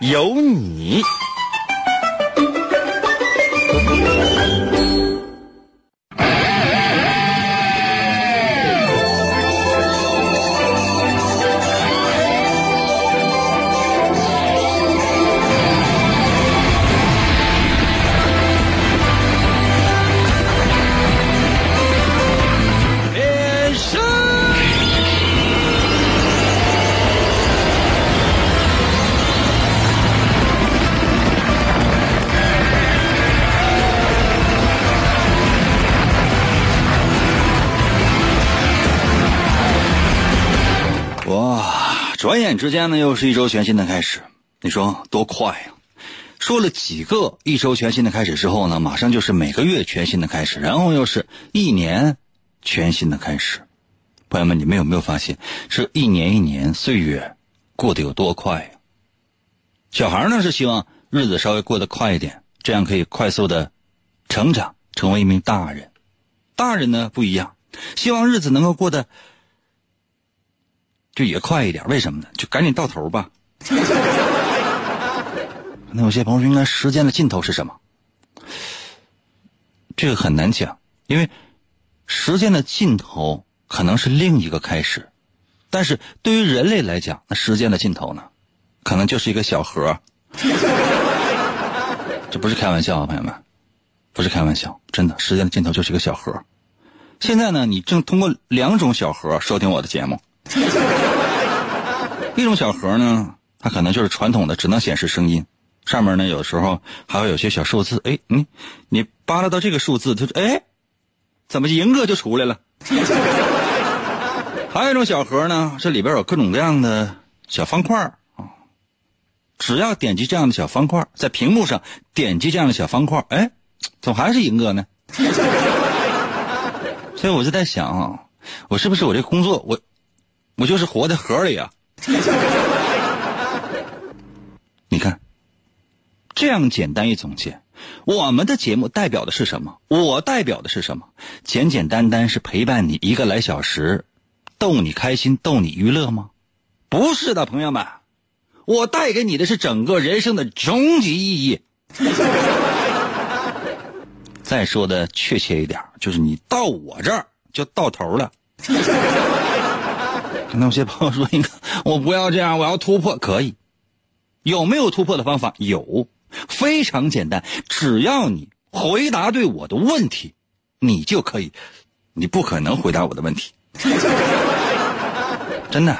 有你。之间呢，又是一周全新的开始，你说多快呀、说了几个一周全新的开始之后呢，马上就是每个月全新的开始，然后又是一年全新的开始。朋友们，你们有没有发现，这一年一年岁月过得有多快呀、小孩呢是希望日子稍微过得快一点，这样可以快速的成长，成为一名大人。大人呢不一样，希望日子能够过得就也快一点。为什么呢？就赶紧到头吧。那有些朋友，应该时间的尽头是什么？这个很难讲，因为时间的尽头可能是另一个开始，但是对于人类来讲，那时间的尽头呢，可能就是一个小盒。这不是开玩笑啊，朋友们，不是开玩笑，真的，时间的尽头就是一个小盒。现在呢，你正通过两种小盒收听我的节目。一种小盒呢，它可能就是传统的，只能显示声音，上面呢有时候还会有些小数字。哎，你你扒拉到这个数字，它说哎，怎么赢个就出来了？还有一种小盒呢，这里边有各种各样的小方块啊，只要点击这样的小方块，在屏幕上点击这样的小方块，哎，怎么还是赢哥呢？所以我就在想啊，我是不是我这工作我我就是活在盒里啊？你看，这样简单一总结，我们的节目代表的是什么？我代表的是什么？简简单单是陪伴你一个来小时，逗你开心，逗你娱乐吗？不是的，朋友们，我带给你的是整个人生的终极意义。再说的确切一点，就是你到我这儿就到头了。那有些朋友说：“你看，我不要这样，我要突破。”可以，有没有突破的方法？有，非常简单，只要你回答对我的问题，你就可以。你不可能回答我的问题，真的，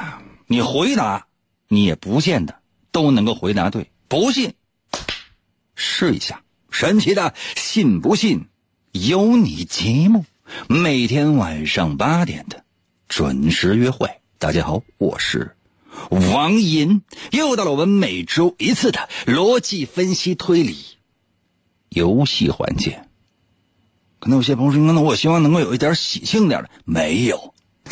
你回答，你也不见得都能够回答对。不信，试一下，神奇的，信不信由你节目，每天晚上八点的准时约会。大家好，我是王银，又到了我们每周一次的逻辑分析推理游戏环节。可能有些朋友说，那我希望能够有一点喜庆点的，没有。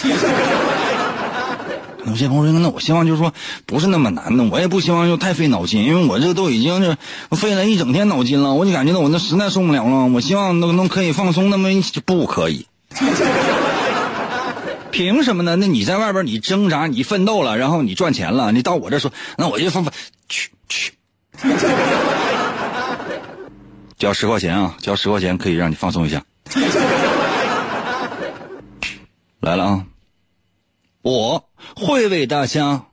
有些朋友说，那我希望就是说不是那么难的，我也不希望就太费脑筋，因为我这都已经是费了一整天脑筋了，我就感觉到我那实在受不了了。我希望能能可以放松那么一不可以。凭什么呢？那你在外边你挣扎，你奋斗了，然后你赚钱了，你到我这说，那我就放放去去，交十块钱啊，交十块钱可以让你放松一下。来了啊，我会为大家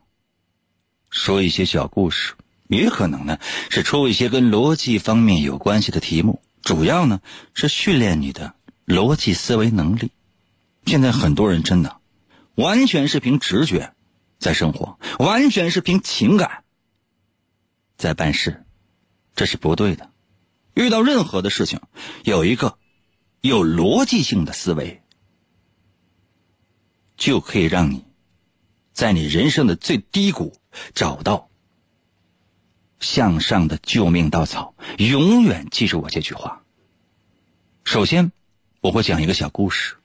说一些小故事，也可能呢是出一些跟逻辑方面有关系的题目，主要呢是训练你的逻辑思维能力。现在很多人真的完全是凭直觉在生活，完全是凭情感在办事，这是不对的。遇到任何的事情，有一个有逻辑性的思维，就可以让你在你人生的最低谷找到向上的救命稻草。永远记住我这句话。首先，我会讲一个小故事。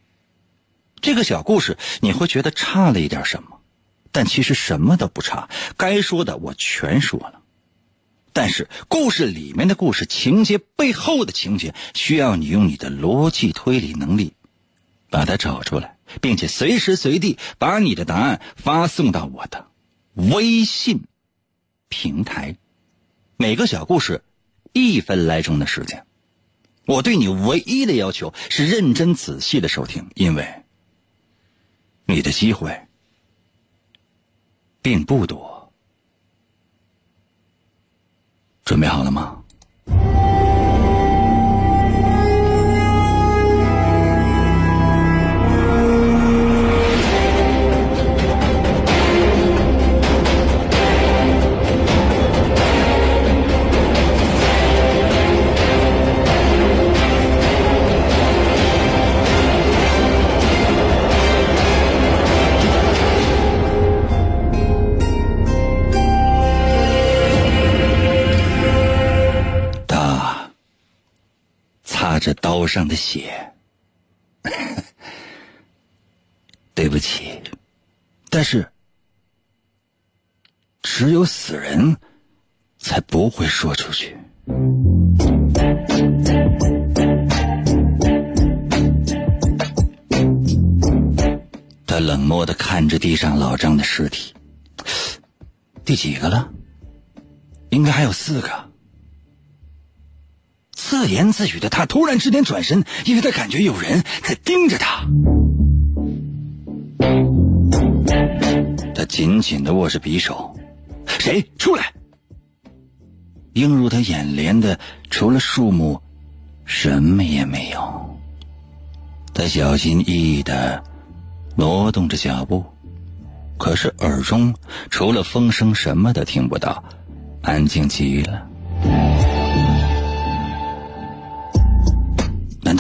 这个小故事你会觉得差了一点什么，但其实什么都不差，该说的我全说了。但是故事里面的故事情节背后的情节，需要你用你的逻辑推理能力把它找出来，并且随时随地把你的答案发送到我的微信平台。每个小故事一分来钟的时间，我对你唯一的要求是认真仔细的收听，因为你的机会并不多。准备好了吗？这刀上的血，对不起，但是只有死人才不会说出去。他冷漠的看着地上老张的尸体，第几个了？应该还有四个。自言自语的他突然之间转身，因为他感觉有人在盯着他。他紧紧的握着匕首，谁出来？映入他眼帘的除了树木，什么也没有。他小心翼翼的挪动着脚步，可是耳中除了风声什么都听不到，安静极了。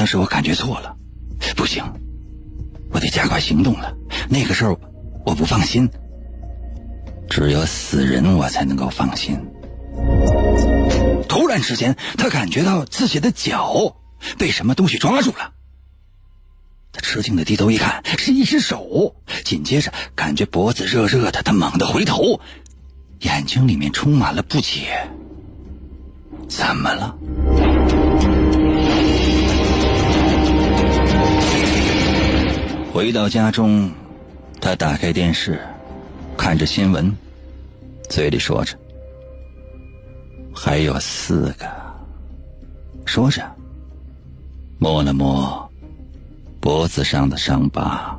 当时我感觉错了？不行，我得加快行动了。那个时候我不放心，只有死人我才能够放心。突然之间，他感觉到自己的脚被什么东西抓住了。他吃惊的低头一看，是一只手。紧接着，感觉脖子热热的，他猛地回头，眼睛里面充满了不解。怎么了？回到家中，他打开电视，看着新闻，嘴里说着：“还有四个。”说着，摸了摸脖子上的伤疤。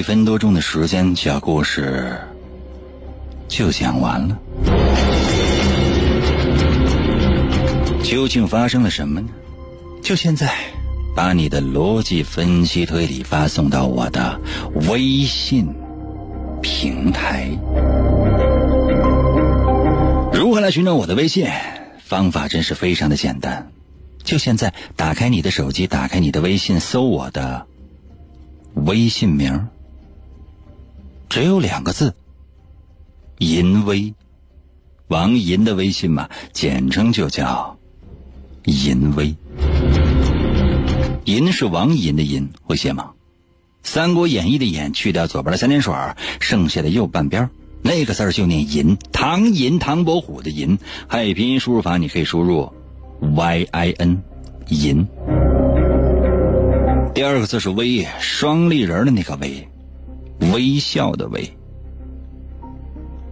一分多钟的时间，小故事就讲完了。究竟发生了什么呢？就现在，把你的逻辑分析推理发送到我的微信平台。如何来寻找我的微信？方法真是非常的简单。就现在，打开你的手机，打开你的微信，搜我的微信名。只有两个字，淫威，王银的微信嘛，简称就叫淫威。淫是王银的淫，会写吗？《三国演义》的演去掉左边的三点水，剩下的右半边那个字就念淫。唐寅，唐伯虎的寅，汉语拼音输入法你可以输入 y i n，淫。第二个字是微，双立人的那个微。微笑的微，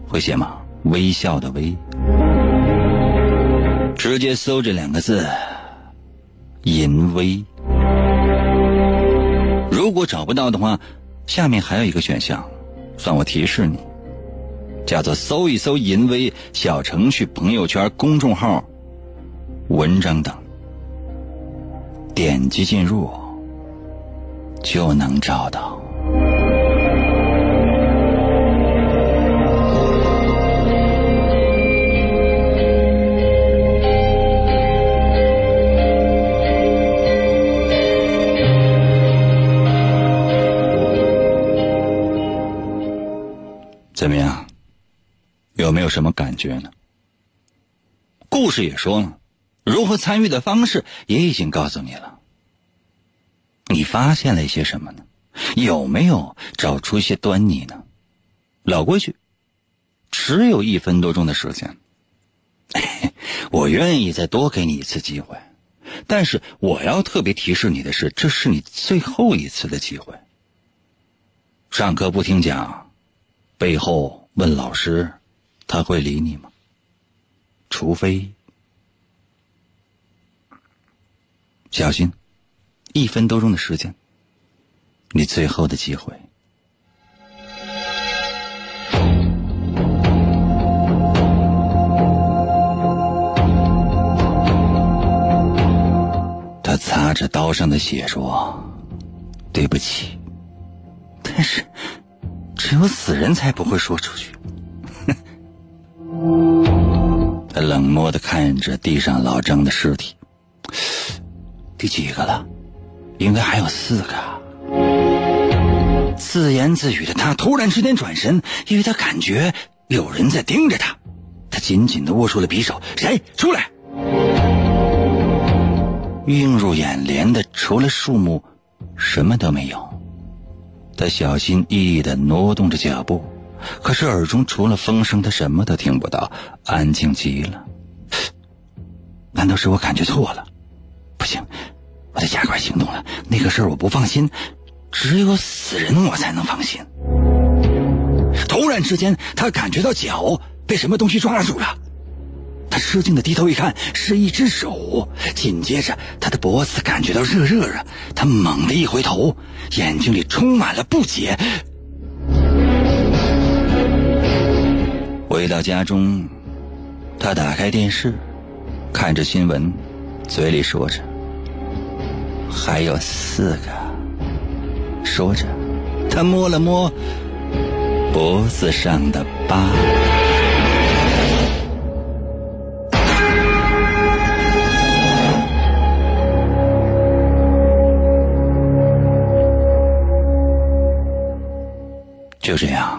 会写吗？微笑的微，直接搜这两个字“淫威”。如果找不到的话，下面还有一个选项，算我提示你，叫做搜一搜“淫威”小程序、朋友圈、公众号、文章等，点击进入就能找到。没有什么感觉呢？故事也说了，如何参与的方式也已经告诉你了。你发现了一些什么呢？有没有找出一些端倪呢？老规矩，只有一分多钟的时间，我愿意再多给你一次机会，但是我要特别提示你的是，这是你最后一次的机会。上课不听讲，背后问老师，他会理你吗？除非小心。一分多钟的时间，你最后的机会。他擦着刀上的血说：“对不起，但是只有死人才不会说出去。”他冷漠的看着地上老张的尸体，第几个了？应该还有四个。自言自语的他突然之间转身，因为他感觉有人在盯着他。他紧紧的握住了匕首，谁出来？映入眼帘的除了树木，什么都没有。他小心翼翼的挪动着脚步，可是耳中除了风声，他什么都听不到，安静极了。难道是我感觉错了？不行。我得加快行动了，那个事儿我不放心，只有死人我才能放心。突然之间，他感觉到脚被什么东西抓住了，他吃惊的低头一看，是一只手。紧接着，他的脖子感觉到热热的，他猛地一回头，眼睛里充满了不解。回到家中，他打开电视，看着新闻，嘴里说着。还有四个。说着，他摸了摸脖子上的疤。就这样，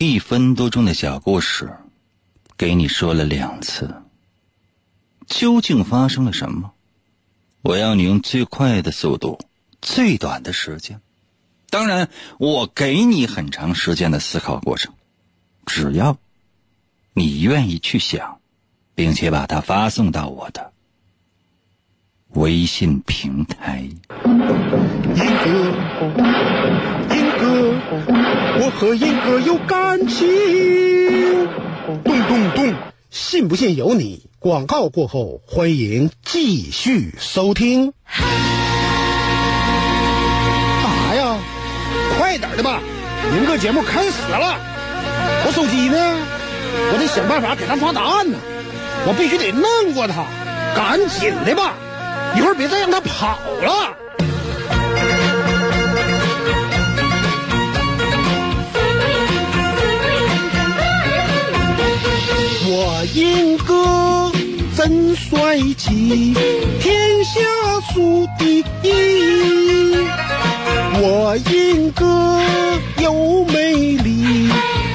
一分多钟的小故事，给你说了两次。究竟发生了什么？我要你用最快的速度，最短的时间。当然，我给你很长时间的思考过程。只要你愿意去想，并且把它发送到我的微信平台。英哥，我和英哥有感情。咚咚咚，信不信由你。广告过后，欢迎继续收听。干啥呀？快点的吧，明个节目开始了。我手机呢？我得想办法给他发答案呢。我必须得弄过他，赶紧的吧，一会儿别再让他跑了。真帅气，天下数第一。我英哥又美丽，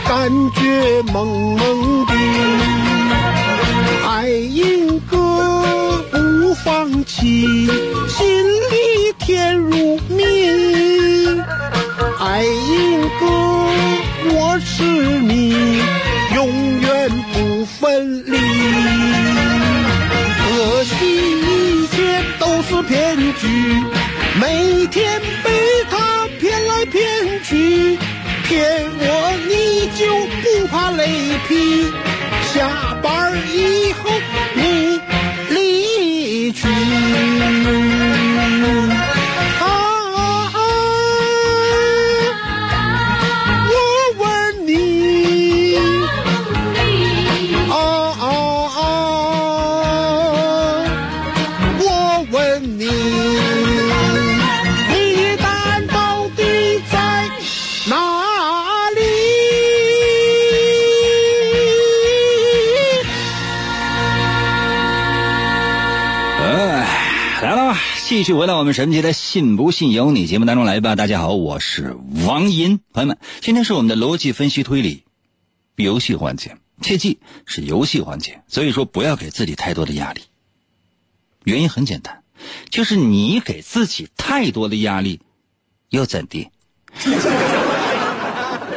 感觉萌萌的。爱英哥不放弃，心里甜如蜜。爱英哥，我是你，永远不分离。骗局，每天被他骗来骗去，骗我你就不怕雷劈？下班以后继续回到我们神奇的“信不信由你”节目当中来吧。大家好，我是王银，朋友们，今天是我们的逻辑分析推理游戏环节，切记是游戏环节，所以说不要给自己太多的压力。原因很简单，就是你给自己太多的压力，又怎的？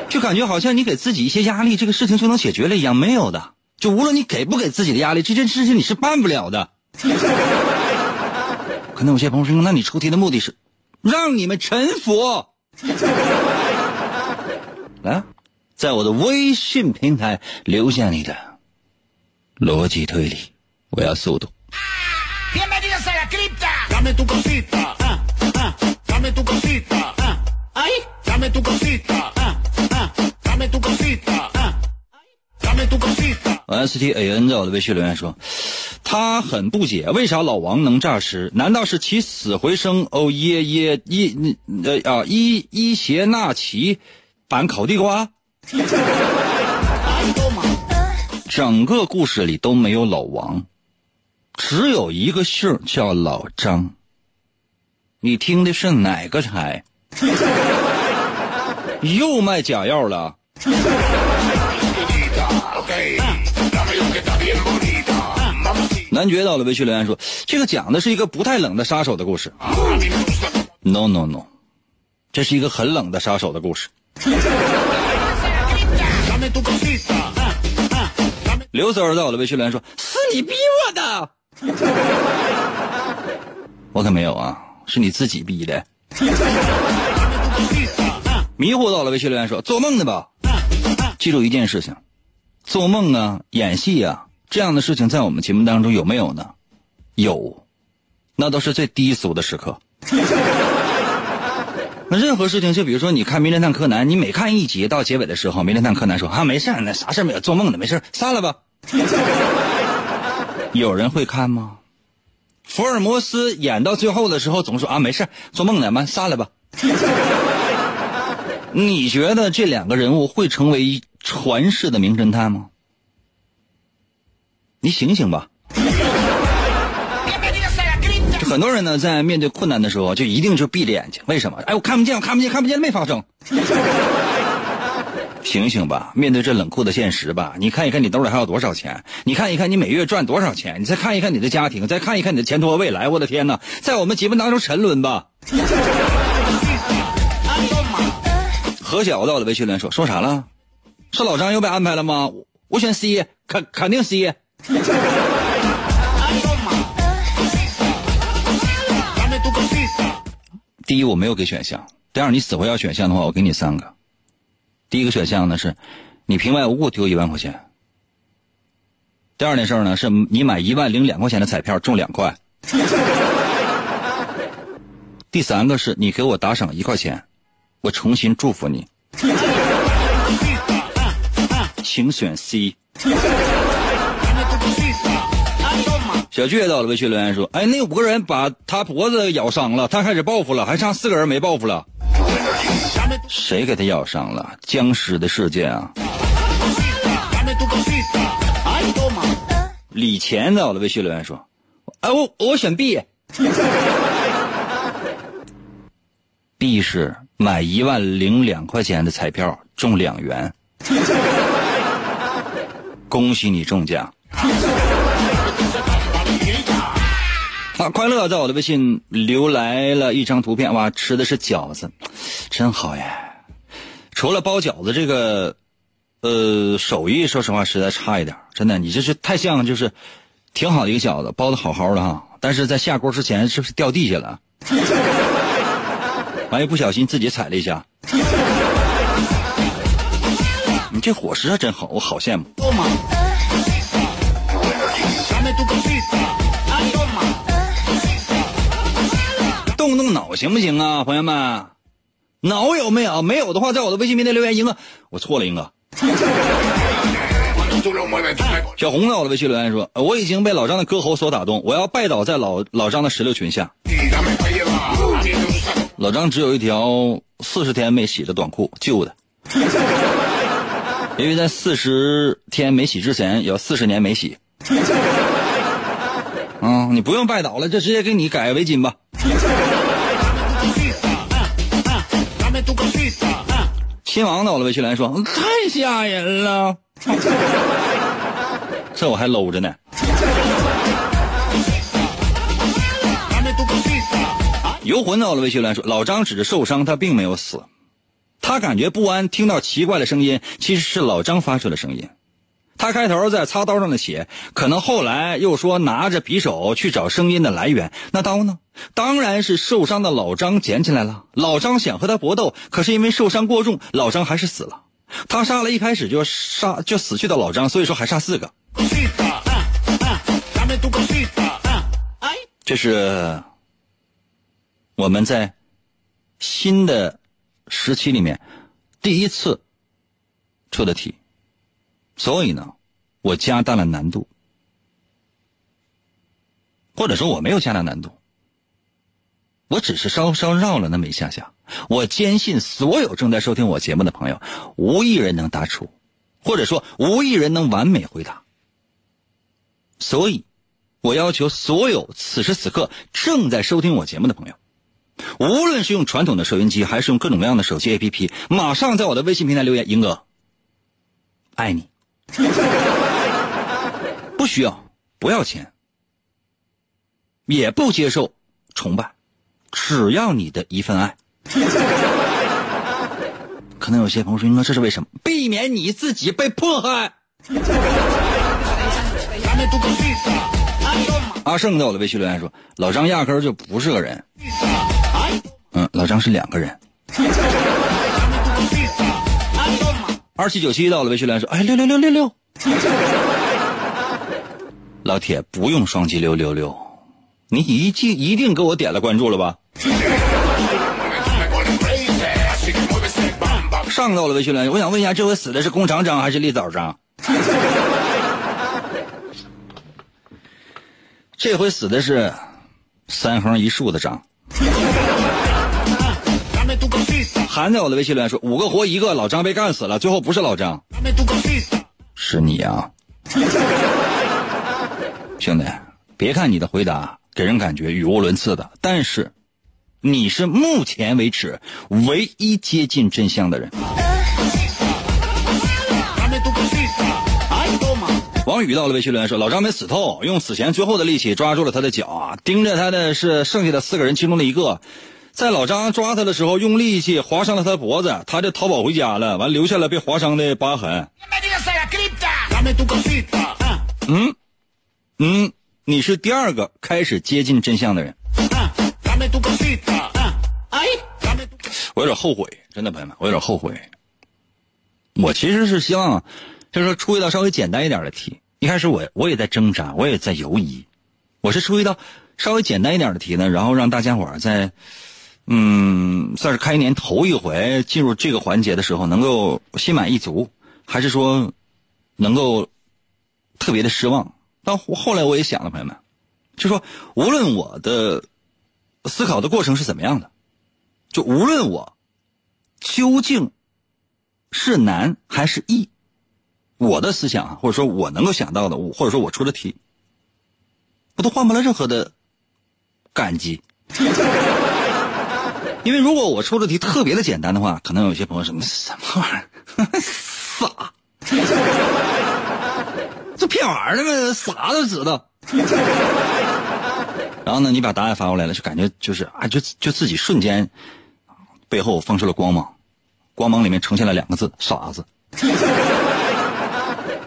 就感觉好像你给自己一些压力，这个事情就能解决了一样，没有的。就无论你给不给自己的压力，这件事情你是办不了的。可能有些朋友说：“那你出题的目的是让你们臣服？” 来，在我的微信平台留下你的逻辑推理，我要速度。S T A N 在我的微信留言说，他很不解为啥老王能诈尸？难道是起死回生？哦耶耶伊呃啊伊伊邪那岐版烤地瓜？整个故事里都没有老王，只有一个姓叫老张。你听的是哪个台？又卖假药了？男爵到了微信留言说：“这个讲的是一个不太冷的杀手的故事。”No No No，这是一个很冷的杀手的故事。刘三儿在我的微信留言说：“是你逼我的。”我可没有啊，是你自己逼的。迷糊到了微信留言说：“做梦的吧？记住一件事情，做梦啊，演戏啊。”这样的事情在我们节目当中有没有呢？有，那都是最低俗的时刻。那任何事情，就比如说你看《名侦探柯南》，你每看一集到结尾的时候，《名侦探柯南》说：“啊，没事那啥事没有，做梦呢，没事散了吧。” 有人会看吗？福尔摩斯演到最后的时候总说：“啊，没事做梦呢，嘛，散了吧。” 你觉得这两个人物会成为传世的名侦探吗？你醒醒吧！就很多人呢，在面对困难的时候，就一定就闭着眼睛。为什么？哎，我看不见，我看不见，看不见，没发生。醒醒吧！面对这冷酷的现实吧！你看一看你兜里还有多少钱？你看一看你每月赚多少钱？你再看一看你的家庭，再看一看你的前途和未来。我的天哪！在我们节目当中沉沦吧！何小到了微信群说说啥了？说老张又被安排了吗？我选 C，肯肯定 C。第一，我没有给选项；第二，你死活要选项的话，我给你三个。第一个选项呢是，你平白无故丢一万块钱；第二件事呢是你买一万零两块钱的彩票中两块；第三个是你给我打赏一块钱，我重新祝福你。请选 C。小倔到了微信留言说：“哎，那五个人把他脖子咬伤了，他开始报复了，还差四个人没报复了。谁给他咬伤了？僵尸的世界啊！”李钱到了微信留言说：“哎，我我选 B，B 是买一万零两块钱的彩票中两元，恭喜你中奖。”啊，快乐在我的微信留来了一张图片，哇，吃的是饺子，真好耶！除了包饺子这个，呃，手艺说实话实在差一点，真的，你这是太像就是挺好的一个饺子，包的好好的哈，但是在下锅之前是不是掉地下了？完一不小心自己踩了一下，你这伙食还真好，我好羡慕。动动脑行不行啊，朋友们？脑有没有？没有的话，在我的微信平台留言，英哥，我错了，英哥。小红在我的微信留言说，我已经被老张的歌喉所打动，我要拜倒在老老张的石榴裙下。老张只有一条四十天没洗的短裤，旧的，因为在四十天没洗之前，有四十年没洗。嗯，你不用拜倒了，就直接给你改围巾吧。亲王到了，魏学良说：“太吓人了，这我还搂着呢。”游魂到了，魏学良说：“老张只是受伤，他并没有死。他感觉不安，听到奇怪的声音，其实是老张发出的声音。他开头在擦刀上的血，可能后来又说拿着匕首去找声音的来源。那刀呢？当然是受伤的老张捡起来了。老张想和他搏斗，可是因为受伤过重，老张还是死了。他杀了一开始就杀就死去的老张，所以说还差四个。这是。”我们在新的时期里面第一次出的题，所以呢，我加大了难度，或者说我没有加大难度，我只是稍稍绕了那么一下下。我坚信所有正在收听我节目的朋友，无一人能答出，或者说无一人能完美回答。所以，我要求所有此时此刻正在收听我节目的朋友。无论是用传统的收音机，还是用各种各样的手机 APP，马上在我的微信平台留言，英哥，爱你，不需要，不要钱，也不接受崇拜，只要你的一份爱。可能有些朋友说，英哥这是为什么？避免你自己被迫害。阿胜在我的微信留言说，老张压根儿就不是个人。嗯，老张是两个人。二七九七到了，微信来说：“哎，六六六六六。”老铁不用双击六六六，你一记一定给我点了关注了吧？上到了微信来，我想问一下，这回死的是工厂张还是立早张？这回死的是三横一竖的张。韩在我的微信留言说：“五个活一个，老张被干死了，最后不是老张，是你啊，兄弟！别看你的回答给人感觉语无伦次的，但是你是目前为止唯一接近真相的人。”王宇到了微信留言说：“老张没死透，用死前最后的力气抓住了他的脚啊，盯着他的是剩下的四个人其中的一个。”在老张抓他的时候，用力气划伤了他的脖子，他就逃跑回家了，完留下了被划伤的疤痕。嗯，嗯，你是第二个开始接近真相的人。我有点后悔，真的朋友们，我有点后悔。我其实是希望，就是说出一道稍微简单一点的题。一开始我我也在挣扎，我也在犹疑。我是出一道稍微简单一点的题呢，然后让大家伙儿在。嗯，算是开年头一回进入这个环节的时候，能够心满意足，还是说能够特别的失望？但后来我也想了，朋友们，就说无论我的思考的过程是怎么样的，就无论我究竟是难还是易，我的思想或者说我能够想到的，或者说我出的题，我都换不了任何的感激。因为如果我出的题特别的简单的话，可能有些朋友什么：“什么玩意儿，傻，这骗玩意儿的吗？傻都知道。”然后呢，你把答案发过来了，就感觉就是啊，就就自己瞬间背后放出了光芒，光芒里面呈现了两个字：傻子。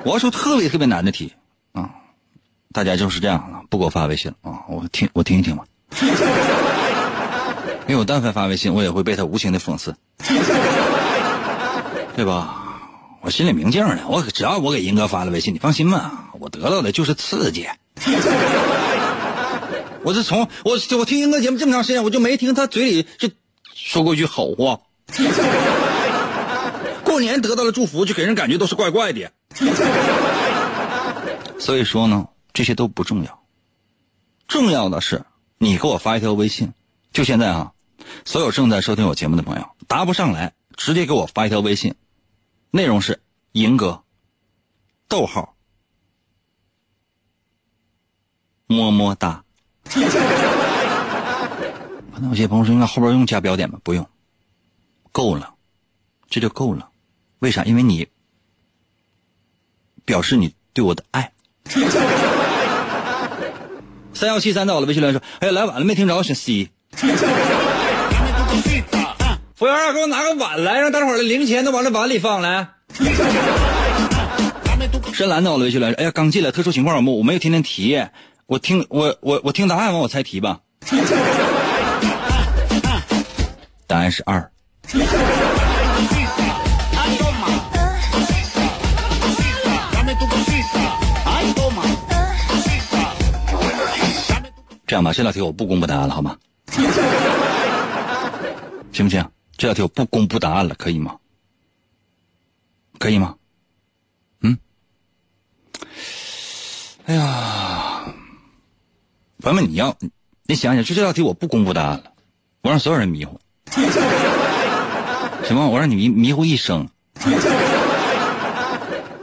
我要出特别特别难的题啊，大家就是这样不给我发微信啊，我听我听一听吧。因为我但凡发微信，我也会被他无情的讽刺，对吧？我心里明镜呢，我只要我给银哥发了微信，你放心吧，我得到的就是刺激。我是从我我听银哥节目这么长时间，我就没听他嘴里就说过一句好话。过年得到了祝福，就给人感觉都是怪怪的。所以说呢，这些都不重要，重要的是你给我发一条微信，就现在啊。所有正在收听我节目的朋友，答不上来，直接给我发一条微信，内容是“银哥”，逗号，么么哒。可能有些朋友说，应该后边用加标点吗？不用，够了，这就够了。为啥？因为你表示你对我的爱。三幺七三到了，微信留言说：“哎呀，来晚了，没听着，选 C。” 服务员，给我拿个碗来，让大伙儿的零钱都往这碗里放来。深蓝的，我微信来，哎呀，刚进来，特殊情况我我没有天天提，我听我我我听答案完我猜题吧。答案是二。这样吧，这道题我不公布答案了，好吗？行不行？这道题我不公布答案了，可以吗？可以吗？嗯？哎呀，朋友们，你要你想想，就这道题我不公布答案了，我让所有人迷糊，行吗？我让你迷迷糊一生。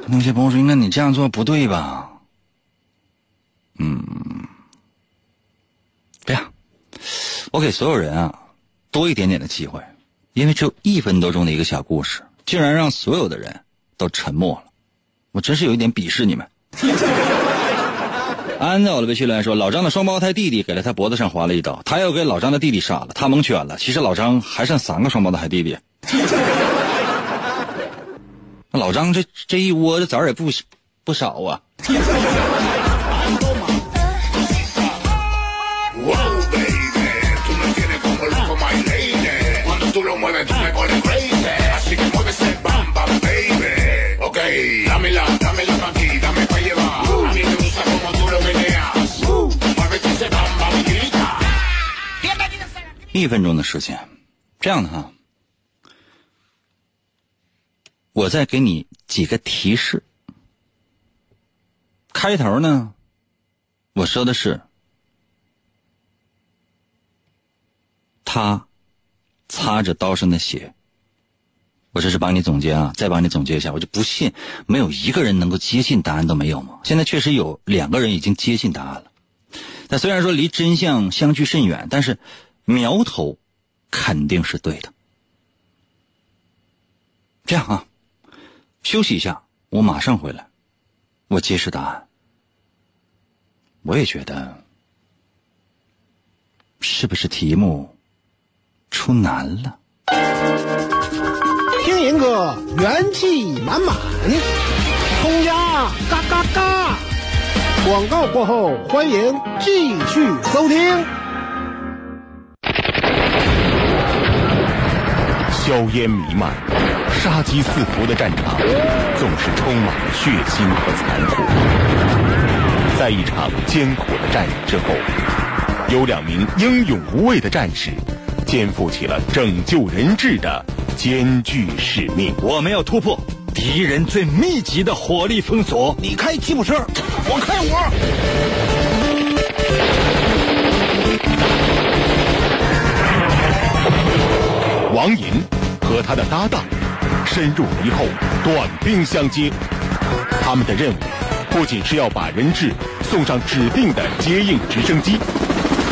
那些朋友说：“应该你这样做不对吧？”嗯，这样，我给所有人啊多一点点的机会，因为只有一分多钟的一个小故事，竟然让所有的人都沉默了，我真是有一点鄙视你们。安在我的微信留言说：“老张的双胞胎弟弟给了他脖子上划了一刀，他又给老张的弟弟杀了，他蒙圈了。其实老张还剩三个双胞胎弟弟。老张这这一窝的崽儿也不不少啊。”一分钟的时间，这样的哈，我再给你几个提示。开头呢，我说的是他擦着刀上的血。我这是帮你总结啊，再帮你总结一下。我就不信没有一个人能够接近答案都没有吗？现在确实有两个人已经接近答案了，但虽然说离真相相距甚远，但是。苗头肯定是对的。这样啊，休息一下，我马上回来，我揭示答案。我也觉得，是不是题目出难了？听银哥元气满满，通家嘎嘎嘎！广告过后，欢迎继续收听。硝烟弥漫、杀机四伏的战场，总是充满了血腥和残酷。在一场艰苦的战役之后，有两名英勇无畏的战士，肩负起了拯救人质的艰巨使命。我们要突破敌人最密集的火力封锁。你开吉普车，我开我。王银。和他的搭档深入敌后，短兵相接。他们的任务不仅是要把人质送上指定的接应直升机，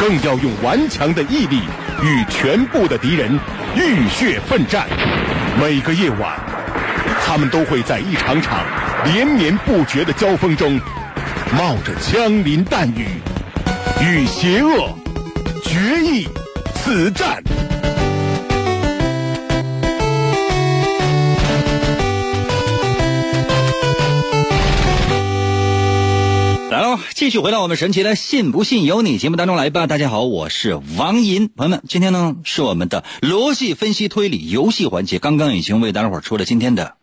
更要用顽强的毅力与全部的敌人浴血奋战。每个夜晚，他们都会在一场场连绵不绝的交锋中，冒着枪林弹雨，与邪恶决一死战。继续回到我们神奇的“信不信由你”节目当中来吧。大家好，我是王银。朋友们，今天呢是我们的逻辑分析推理游戏环节，刚刚已经为大家伙出了今天的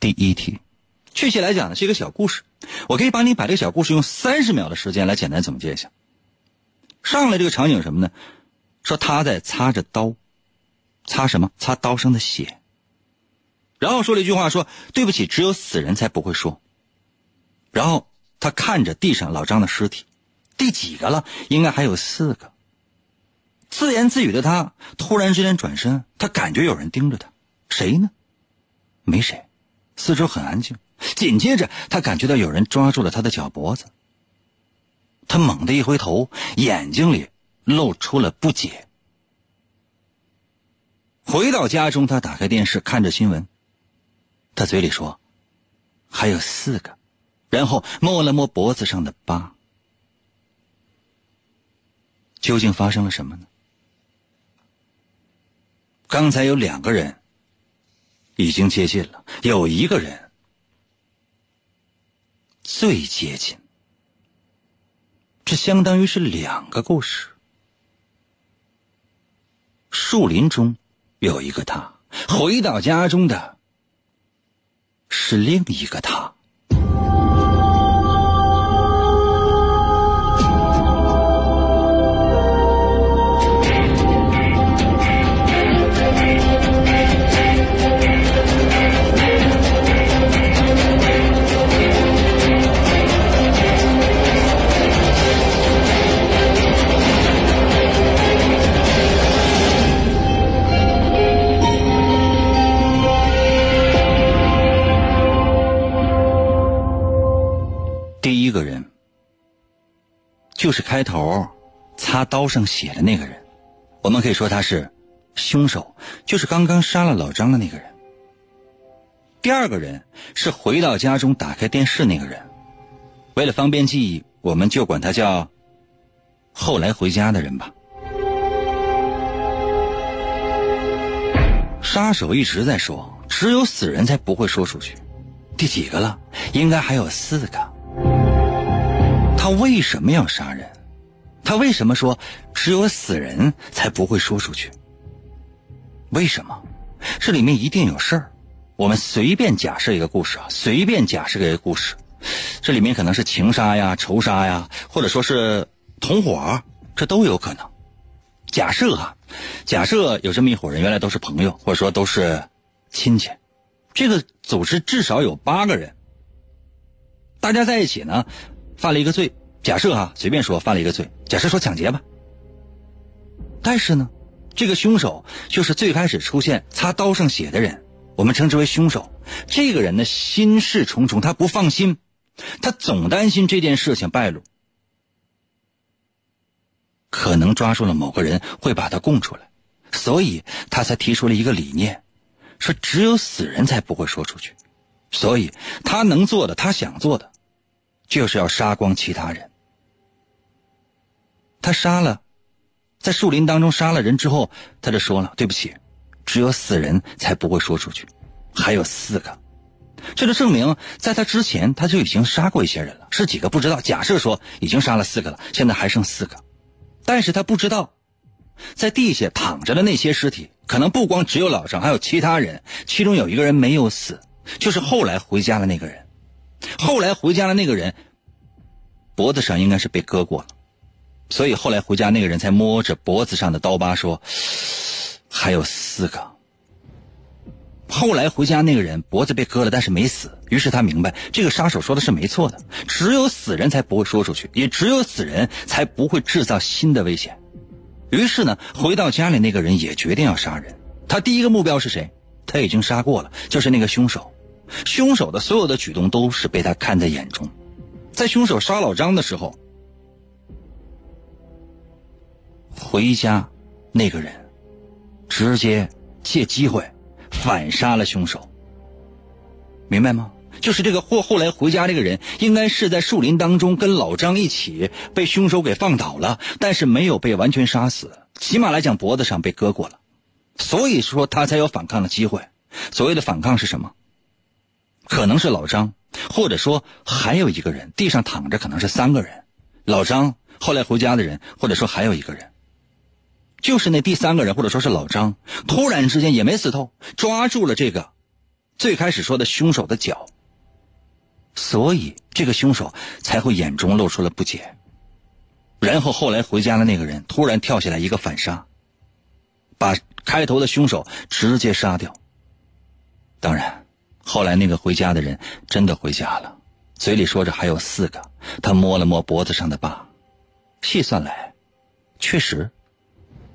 第一题。确切来讲呢，是一个小故事。我可以帮你把这个小故事用三十秒的时间来简单总结一下。上来这个场景什么呢？说他在擦着刀，擦什么？擦刀上的血。然后说了一句话，说对不起，只有死人才不会说。然后他看着地上老张的尸体，第几个了？应该还有四个。自言自语的他突然之间转身，他感觉有人盯着他，谁呢？没谁，四周很安静。紧接着他感觉到有人抓住了他的脚脖子，他猛地一回头，眼睛里露出了不解。回到家中，他打开电视看着新闻，他嘴里说：“还有四个。”然后摸了摸脖子上的疤。究竟发生了什么呢？刚才有两个人已经接近了，有一个人最接近。这相当于是两个故事。树林中有一个他，回到家中的是另一个他。就是开头擦刀上血的那个人，我们可以说他是凶手，就是刚刚杀了老张的那个人。第二个人是回到家中打开电视那个人，为了方便记忆，我们就管他叫后来回家的人吧。杀手一直在说，只有死人才不会说出去。第几个了？应该还有四个。他为什么要杀人？他为什么说只有死人才不会说出去？为什么？这里面一定有事儿。我们随便假设一个故事啊，随便假设一个故事，这里面可能是情杀呀、仇杀呀，或者说是同伙，这都有可能。假设啊，假设有这么一伙人，原来都是朋友，或者说都是亲戚，这个组织至少有八个人，大家在一起呢。犯了一个罪，假设哈，随便说犯了一个罪，假设说抢劫吧。但是呢，这个凶手就是最开始出现擦刀上血的人，我们称之为凶手。这个人呢，心事重重，他不放心，他总担心这件事情败露，可能抓住了某个人会把他供出来，所以他才提出了一个理念，说只有死人才不会说出去，所以他能做的，他想做的。就是要杀光其他人。他杀了，在树林当中杀了人之后，他就说了：“对不起，只有死人才不会说出去，还有四个。”这就证明，在他之前他就已经杀过一些人了，是几个不知道。假设说已经杀了四个了，现在还剩四个，但是他不知道，在地下躺着的那些尸体，可能不光只有老张，还有其他人，其中有一个人没有死，就是后来回家的那个人。后来回家的那个人，脖子上应该是被割过了，所以后来回家那个人才摸着脖子上的刀疤说：“还有四个。”后来回家那个人脖子被割了，但是没死，于是他明白这个杀手说的是没错的，只有死人才不会说出去，也只有死人才不会制造新的危险。于是呢，回到家里那个人也决定要杀人。他第一个目标是谁？他已经杀过了，就是那个凶手。凶手的所有的举动都是被他看在眼中，在凶手杀老张的时候，回家那个人直接借机会反杀了凶手，明白吗？就是这个后后来回家这个人，应该是在树林当中跟老张一起被凶手给放倒了，但是没有被完全杀死，起码来讲脖子上被割过了，所以说他才有反抗的机会。所谓的反抗是什么？可能是老张，或者说还有一个人，地上躺着可能是三个人。老张后来回家的人，或者说还有一个人，就是那第三个人，或者说是老张，突然之间也没死透，抓住了这个最开始说的凶手的脚，所以这个凶手才会眼中露出了不解。然后后来回家的那个人突然跳起来一个反杀，把开头的凶手直接杀掉。当然。后来那个回家的人真的回家了，嘴里说着还有四个。他摸了摸脖子上的疤，细算来，确实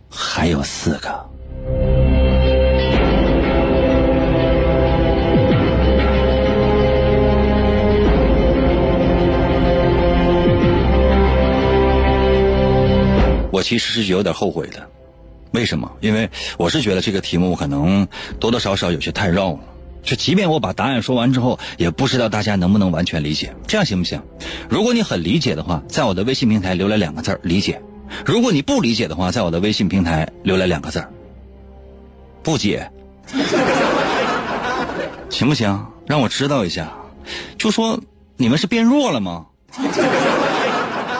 还有四个。我其实是有点后悔的。为什么？因为我是觉得这个题目可能多多少少有些太绕了。就即便我把答案说完之后，也不知道大家能不能完全理解。这样行不行？如果你很理解的话，在我的微信平台留来两个字理解；如果你不理解的话，在我的微信平台留来两个字不解。行不行？让我知道一下。就说你们是变弱了吗？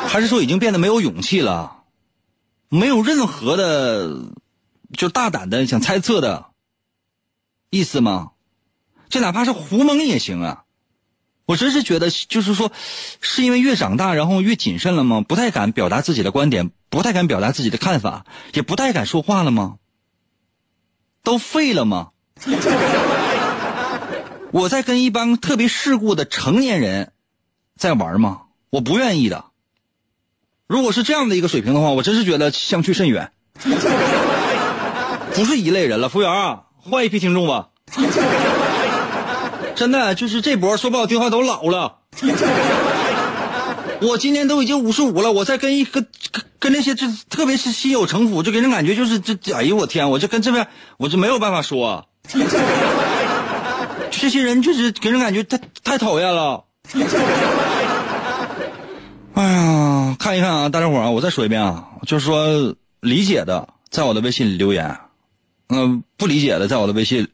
还是说已经变得没有勇气了？没有任何的就大胆的想猜测的意思吗？这哪怕是胡蒙也行啊！我真是觉得，就是说，是因为越长大，然后越谨慎了吗？不太敢表达自己的观点，不太敢表达自己的看法，也不太敢说话了吗？都废了吗？我在跟一帮特别世故的成年人在玩吗？我不愿意的。如果是这样的一个水平的话，我真是觉得相去甚远，不是一类人了。服务员啊，换一批听众吧。真的，就是这波说不好听话都老了。我今年都已经五十五了，我再跟一个跟跟那些这特别是心有城府，就给人感觉就是这哎呦我天，我就跟这边我就没有办法说。这些人就是给人感觉太太讨厌了。哎呀，看一看啊，大家伙啊，我再说一遍啊，就是说理解的在我的微信里留言，嗯，不理解的在我的微信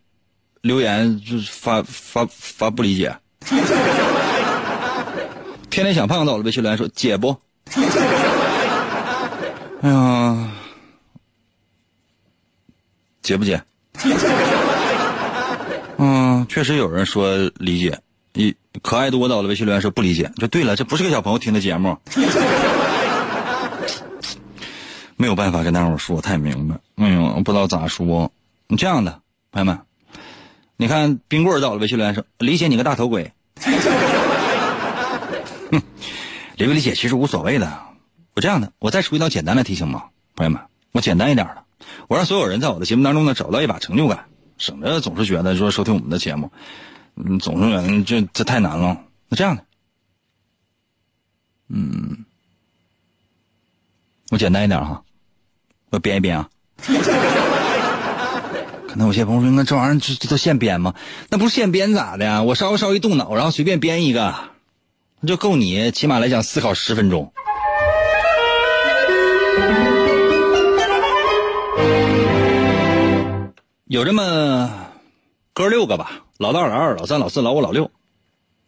留言就是发发发不理解。天天想胖到了微信留言说姐不？哎呀，姐不姐？嗯，确实有人说理解。一可爱多到了微信留言说不理解，说对了，这不是给小朋友听的节目，没有办法跟大伙说太明白。哎呦，不知道咋说。你这样的朋友们，你看冰棍到了微信留言说理解你个大头鬼，哼理不理解其实无所谓的。我这样的，我再出一道简单的题行吗？朋友们，我简单一点的，我让所有人在我的节目当中呢找到一把成就感，省得总是觉得说收听我们的节目。嗯，总是觉得这这太难了。那这样的，嗯，我简单一点哈，我编一编啊。可能有些朋友说，那这玩意儿这这都现编吗？那不是现编咋的呀？我稍微稍微动脑，然后随便编一个，那就够你起码来讲思考十分钟。有这么哥六个吧。老大、老二、老三、老四、老五、老六，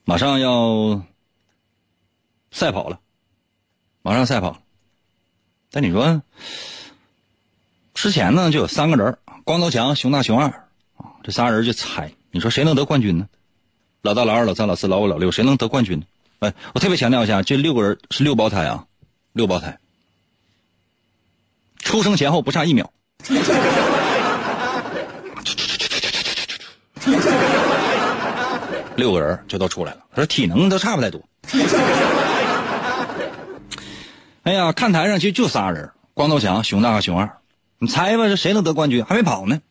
马上要赛跑了，马上赛跑。但你说之前呢，就有三个人：光头强、熊大、熊二啊，这仨人就猜，你说谁能得冠军呢？老大、老二、老三、老四、老五、老六，谁能得冠军呢？哎，我特别强调一下，这六个人是六胞胎啊，六胞胎，出生前后不差一秒。六个人就都出来了，说体能都差不太多。哎呀，看台上其实就仨人：光头强、熊大和熊二。你猜吧，这谁能得冠军？还没跑呢。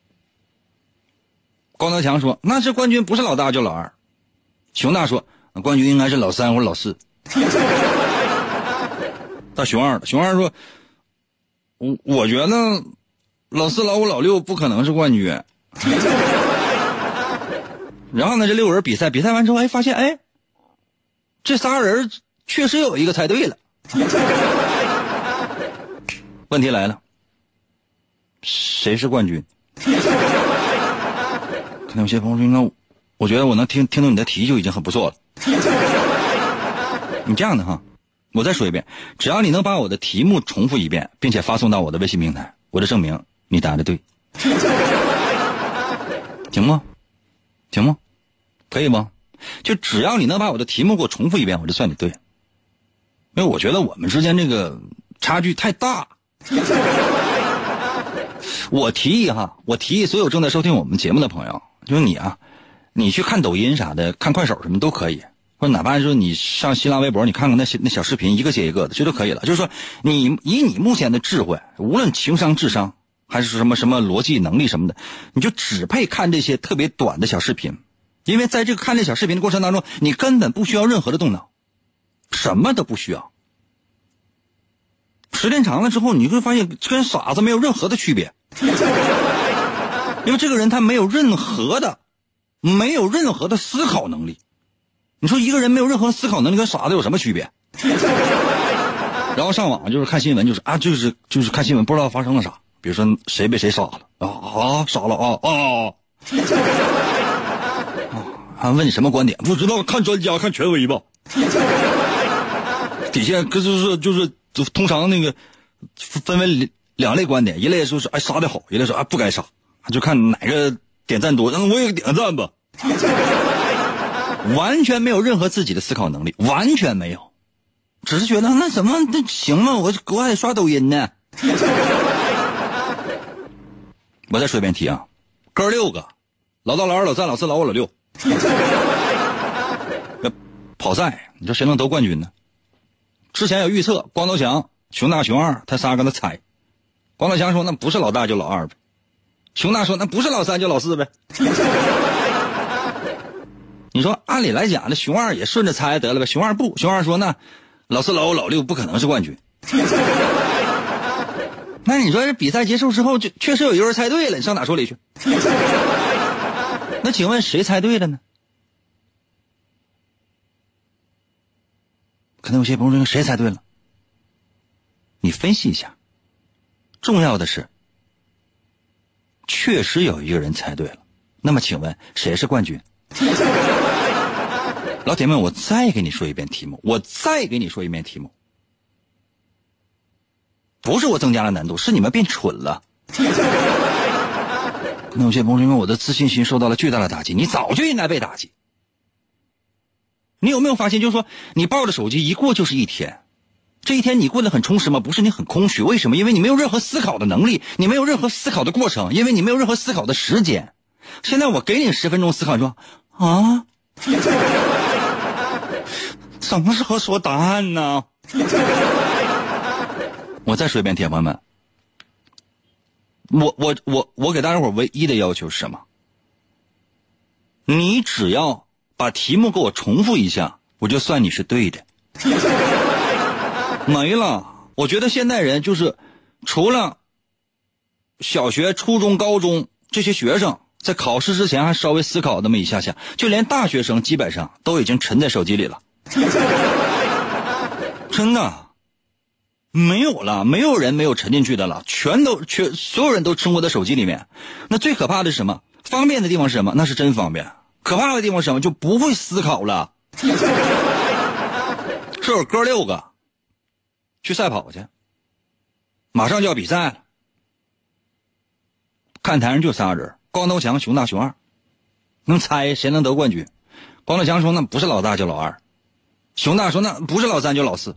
光头强说：“那这冠军不是老大就老二。”熊大说：“冠军应该是老三或者老四。”到熊二了，熊二说：“我我觉得老四、老五、老六不可能是冠军。”然后呢，这六个人比赛，比赛完之后，哎，发现，哎，这仨人确实有一个猜对了。问题来了，谁是冠军？可能有些朋友说，那我觉得我能听听懂你的题就已经很不错了。你这样的哈，我再说一遍，只要你能把我的题目重复一遍，并且发送到我的微信平台，我就证明你答的对，行吗？行吗？可以吗？就只要你能把我的题目给我重复一遍，我就算你对。因为我觉得我们之间这个差距太大。我提议哈，我提议所有正在收听我们节目的朋友，就是你啊，你去看抖音啥的，看快手什么都可以，或者哪怕说你上新浪微博，你看看那些那小视频，一个接一个的，这都可以了。就是说，你以你目前的智慧，无论情商、智商。还是什么什么逻辑能力什么的，你就只配看这些特别短的小视频，因为在这个看这小视频的过程当中，你根本不需要任何的动脑，什么都不需要，时间长了之后，你会发现跟傻子没有任何的区别，因为这个人他没有任何的，没有任何的思考能力。你说一个人没有任何思考能力，跟傻子有什么区别？然后上网就是看新闻，就是啊，就是就是看新闻，不知道发生了啥。比如说谁被谁杀了啊啊，杀了啊啊！啊，问你什么观点？不知道，看专家，看权威吧。底下可就是就是通常那个分为两类观点，一类说是哎杀的好，一类说啊不该杀，就看哪个点赞多，那我也点个赞吧。完全没有任何自己的思考能力，完全没有，只是觉得那什么那行吗？我我还得刷抖音呢。我再说一遍题啊，哥六个，老大、老二、老三、老四、老五、老六。跑赛，你说谁能得冠军呢？之前有预测，光头强、熊大、熊二，他仨搁那猜。光头强说那不是老大就老二呗，熊大说那不是老三就老四呗。你说，按理来讲，那熊二也顺着猜得了呗。熊二不，熊二说那老四、老五、老六不可能是冠军。那你说这比赛结束之后，就确实有一个人猜对了，你上哪说理去？那请问谁猜对了呢？可能有些朋友说谁猜对了？你分析一下。重要的是，确实有一个人猜对了。那么请问谁是冠军？老铁们，我再给你说一遍题目，我再给你说一遍题目。不是我增加了难度，是你们变蠢了。那有些朋友因为我的自信心受到了巨大的打击，你早就应该被打击。你有没有发现，就是说你抱着手机一过就是一天，这一天你过得很充实吗？不是，你很空虚。为什么？因为你没有任何思考的能力，你没有任何思考的过程，因为你没有任何思考的时间。现在我给你十分钟思考，说啊。什么时候说答案呢？我再说一遍，铁朋友们，我我我我给大家伙唯一的要求是什么？你只要把题目给我重复一下，我就算你是对的。没了。我觉得现代人就是除了小学、初中、高中这些学生在考试之前还稍微思考那么一下下，就连大学生基本上都已经沉在手机里了。真的，没有了，没有人没有沉进去的了，全都全所有人都生活在手机里面。那最可怕的是什么？方便的地方是什么？那是真方便。可怕的地方是什么？就不会思考了。这有哥六个去赛跑去，马上就要比赛了。看台上就仨人：光头强、熊大、熊二。能猜谁能得冠军？光头强说：“那不是老大就老二。”熊大说：“那不是老三就老四。”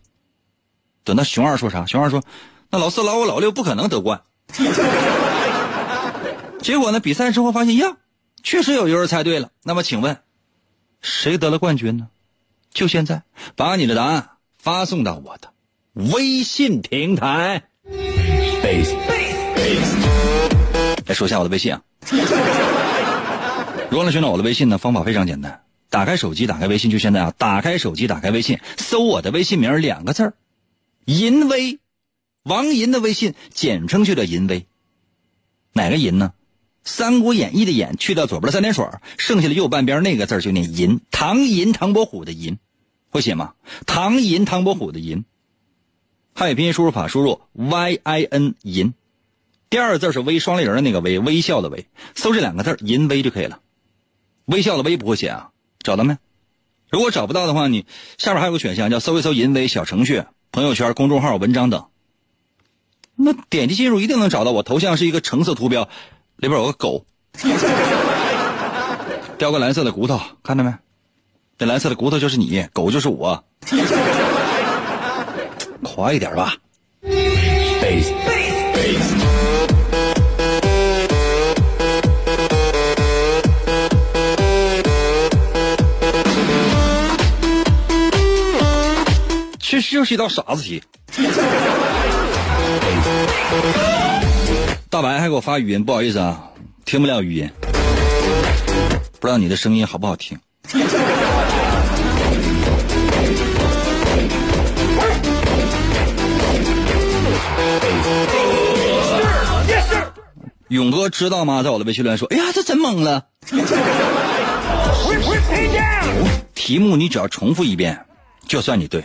等那熊二说啥？熊二说：“那老四、老五、老六不可能得冠。”结果呢？比赛之后发现呀，确实有一个人猜对了。那么请问，谁得了冠军呢？就现在，把你的答案发送到我的微信平台。来说一下我的微信啊。如何来寻找我的微信呢？方法非常简单。打开手机，打开微信，就现在啊！打开手机，打开微信，搜我的微信名两个字儿，银威，王银的微信，简称就叫银威。哪个银呢？《三国演义》的演去掉左边的三点水，剩下的右半边那个字就念银。唐银唐伯虎的银，会写吗？唐银唐伯虎的银，汉语拼音输入法输入 y i n 银，第二个字是微双立人的那个微，微笑的微，搜这两个字银微就可以了。微笑的微不会写啊。找到没？如果找不到的话，你下边还有个选项叫搜一搜“银微”小程序、朋友圈、公众号、文章等。那点击进入一定能找到我头像是一个橙色图标，里边有个狗，叼个蓝色的骨头，看到没？这蓝色的骨头就是你，狗就是我。快一点吧。这就是一道傻子题。大白还给我发语音，不好意思啊，听不了语音，不知道你的声音好不好听。勇哥知道吗？在我的微信留言说：“哎呀，这真懵了。”题目你只要重复一遍，就算你对，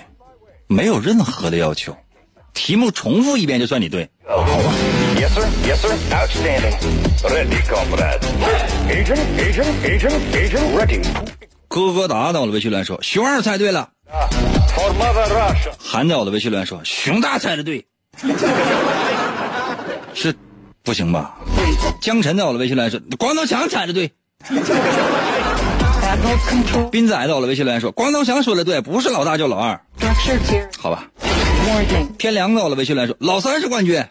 没有任何的要求。题目重复一遍就算你对。Yes, sir. Yes, sir. Outstanding. Ready, comrade. Agent, agent, agent, agent. Ready. 哥哥达到了微信留言说：“熊二猜对了。For Mother Russia. ”韩在我的微信留言说：“熊大猜的对。” 是不行吧？江晨在我的微信来说：“光头强猜的对。”斌仔在我的微信留言说：“光头强说的对，不是老大就老二。好吧。天良在我的微信留言说：“老三是冠军。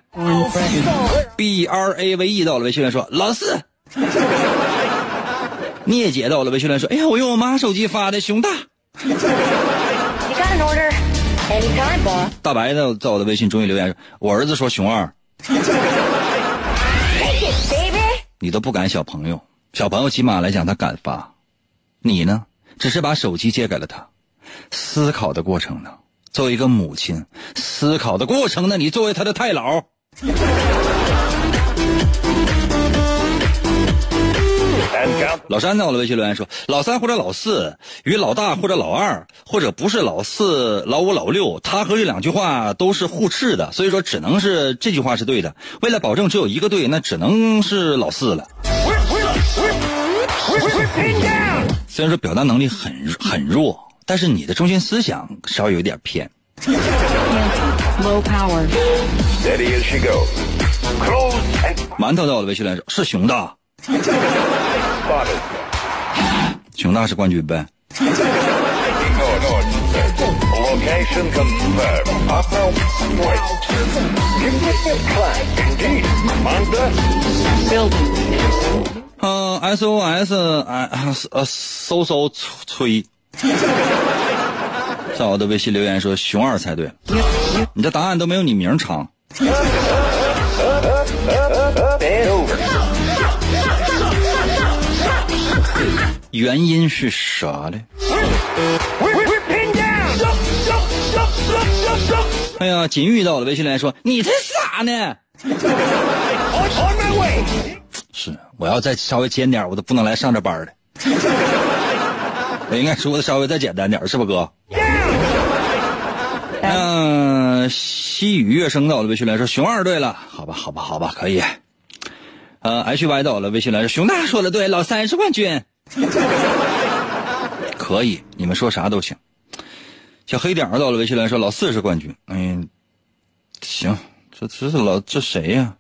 ”B R A V E 到我的微信留言说：“老四。”聂姐到我的微信留言说：“哎呀，我用我妈手机发的，熊大。大白在在我的微信终于留言说：“我儿子说熊二.你都不敢小朋友，小朋友起码来讲他敢发，你呢，只是把手机借给了他。思考的过程呢？作为一个母亲，思考的过程呢？你作为他的太姥。”老三在我的微信留言说：“老三或者老四与老大或者老二，或者不是老四、老五、老六，他和这两句话都是互斥的，所以说只能是这句话是对的。为了保证只有一个对，那只能是老四了。虽然说表达能力很很弱，但是你的中心思想稍微有点偏。Low power. Steady as she goes. Close and 馒头在我的微信留言说：是熊大，熊大是冠军呗。嗯，S O S，哎，呃，搜搜吹，在我的微信留言说熊二才对，你这答案都没有你名长。原因是啥呢？Whipping down. Jump, jump, jump, jump, jump, jump. 哎呀，锦玉到了微信来说你才傻呢。是，我要再稍微尖点，我都不能来上这班了。我应该说的稍微再简单点，是吧，哥？嗯、西雨月升到了微信来说熊二对了，好吧，好吧，好吧，可以。呃，H Y 到了微信来说熊大说的对，老三是冠军，可以，你们说啥都行。小黑点儿到了微信来说老四是冠军，嗯，行，这这是老这谁呀、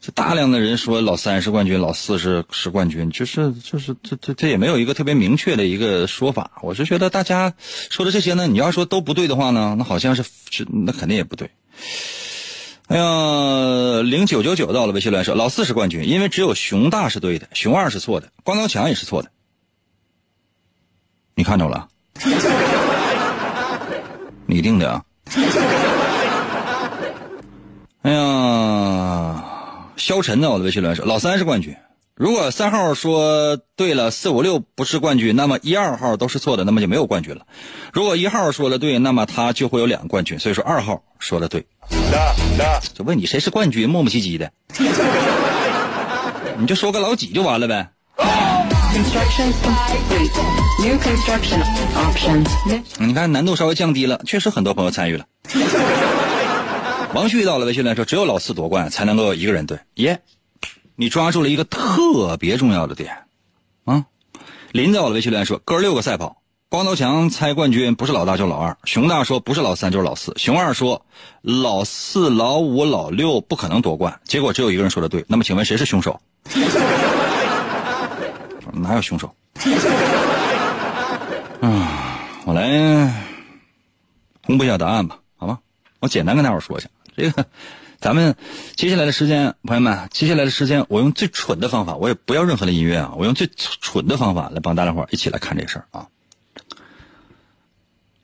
这大量的人说老三是冠军，老四是是冠军，就是就是这这这也没有一个特别明确的一个说法。我是觉得大家说的这些呢，你要说都不对的话呢，那好像是是那肯定也不对。哎呀，零九九九到了微信来说老四是冠军，因为只有熊大是对的，熊二是错的，光头强也是错的。你看着了？你定的啊？哎呀，萧晨在我的微信留言说，老三是冠军。如果三号说对了，四五六不是冠军，那么一二号都是错的，那么就没有冠军了。如果一号说了对，那么他就会有两个冠军。所以说二号说的对。就问你谁是冠军，磨磨唧唧的，你就说个老几就完了呗。你看难度稍微降低了，确实很多朋友参与了。王旭到了微信来说，只有老四夺冠才能够一个人对。耶，你抓住了一个特别重要的点啊！林在我的微信留言说，哥六个赛跑，光头强猜冠军不是老大就老二，熊大说不是老三就是老四，熊二说老四、老五、老六不可能夺冠，结果只有一个人说的对。那么请问谁是凶手？哪有凶手？啊，我来公布一下答案吧，好吗？我简单跟大伙说一下，这个咱们接下来的时间，朋友们，接下来的时间，我用最蠢的方法，我也不要任何的音乐啊，我用最蠢的方法来帮大家伙一起来看这事儿啊。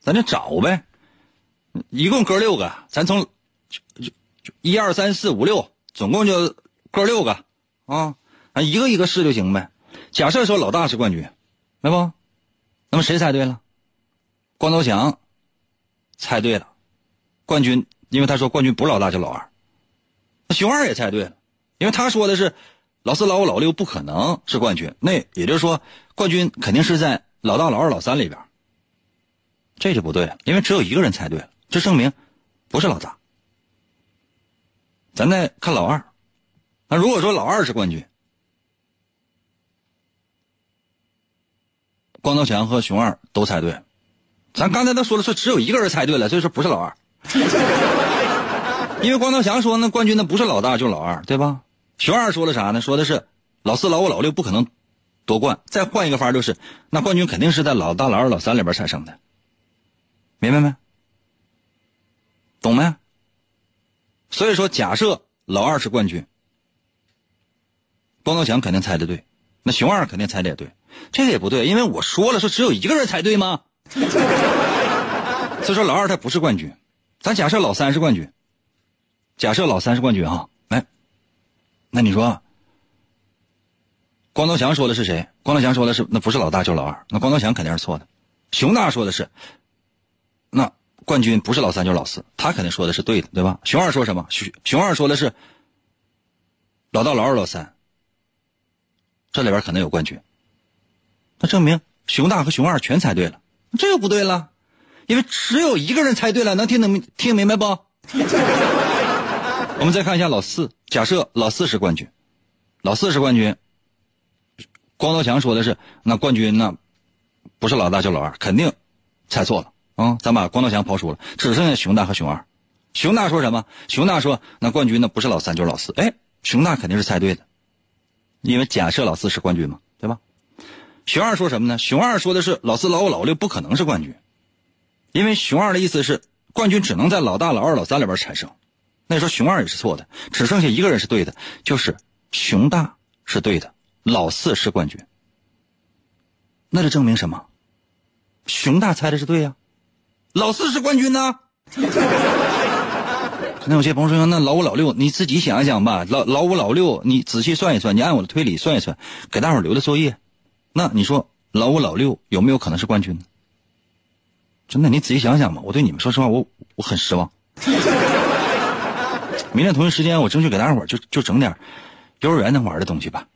咱就找呗。一共哥六个，咱从就就一二三四五六，总共就哥六个啊，啊一个一个试就行呗。假设说老大是冠军，对不？那么谁猜对了？光头强猜对了，冠军，因为他说冠军不是老大就老二。熊二也猜对了，因为他说的是老四、老五、老六不可能是冠军，那也就是说冠军肯定是在老大、老二、老三里边。这就不对了，因为只有一个人猜对了，这证明不是老大。咱再看老二，那如果说老二是冠军，光头强和熊二都猜对，咱刚才都说了，说只有一个人猜对了，所以说不是老二。因为光头强说那冠军那不是老大就是老二，对吧？熊二说了啥呢？说的是老四、老五、老六不可能夺冠。再换一个法就是，那冠军肯定是在老大、老二、老三里边产生的。明白没？懂没？所以说，假设老二是冠军，光头强肯定猜的对，那熊二肯定猜的也对，这个也不对，因为我说了，说只有一个人猜对吗？所以说老二他不是冠军，咱假设老三是冠军，假设老三是冠军哈，哎，那你说，光头强说的是谁？光头强说的是那不是老大就是老二，那光头强肯定是错的。熊大说的是。那冠军不是老三就是老四，他肯定说的是对的，对吧？熊二说什么？熊熊二说的是老大、老二、老三，这里边可能有冠军。那证明熊大和熊二全猜对了，这又不对了，因为只有一个人猜对了，能听能听明白不？我们再看一下老四，假设老四是冠军，老四是冠军，光头强说的是那冠军那不是老大就老二，肯定猜错了。啊，咱把光头强抛出了，只剩下熊大和熊二。熊大说什么？熊大说：“那冠军呢？不是老三就是老四。”哎，熊大肯定是猜对的，因为假设老四是冠军嘛，对吧？熊二说什么呢？熊二说的是老四、老五、老六不可能是冠军，因为熊二的意思是冠军只能在老大、老二、老三里边产生。那你说熊二也是错的，只剩下一个人是对的，就是熊大是对的，老四是冠军。那就证明什么？熊大猜的是对呀。老四是冠军呢，可能有些朋友说：“那老五老六，你自己想一想吧。老老五老六，你仔细算一算，你按我的推理算一算，给大伙留的作业。那你说老五老六有没有可能是冠军呢？真的，你仔细想想吧。我对你们说实话，我我很失望。明天同一时间，我争取给大伙就就整点幼儿园能玩的东西吧。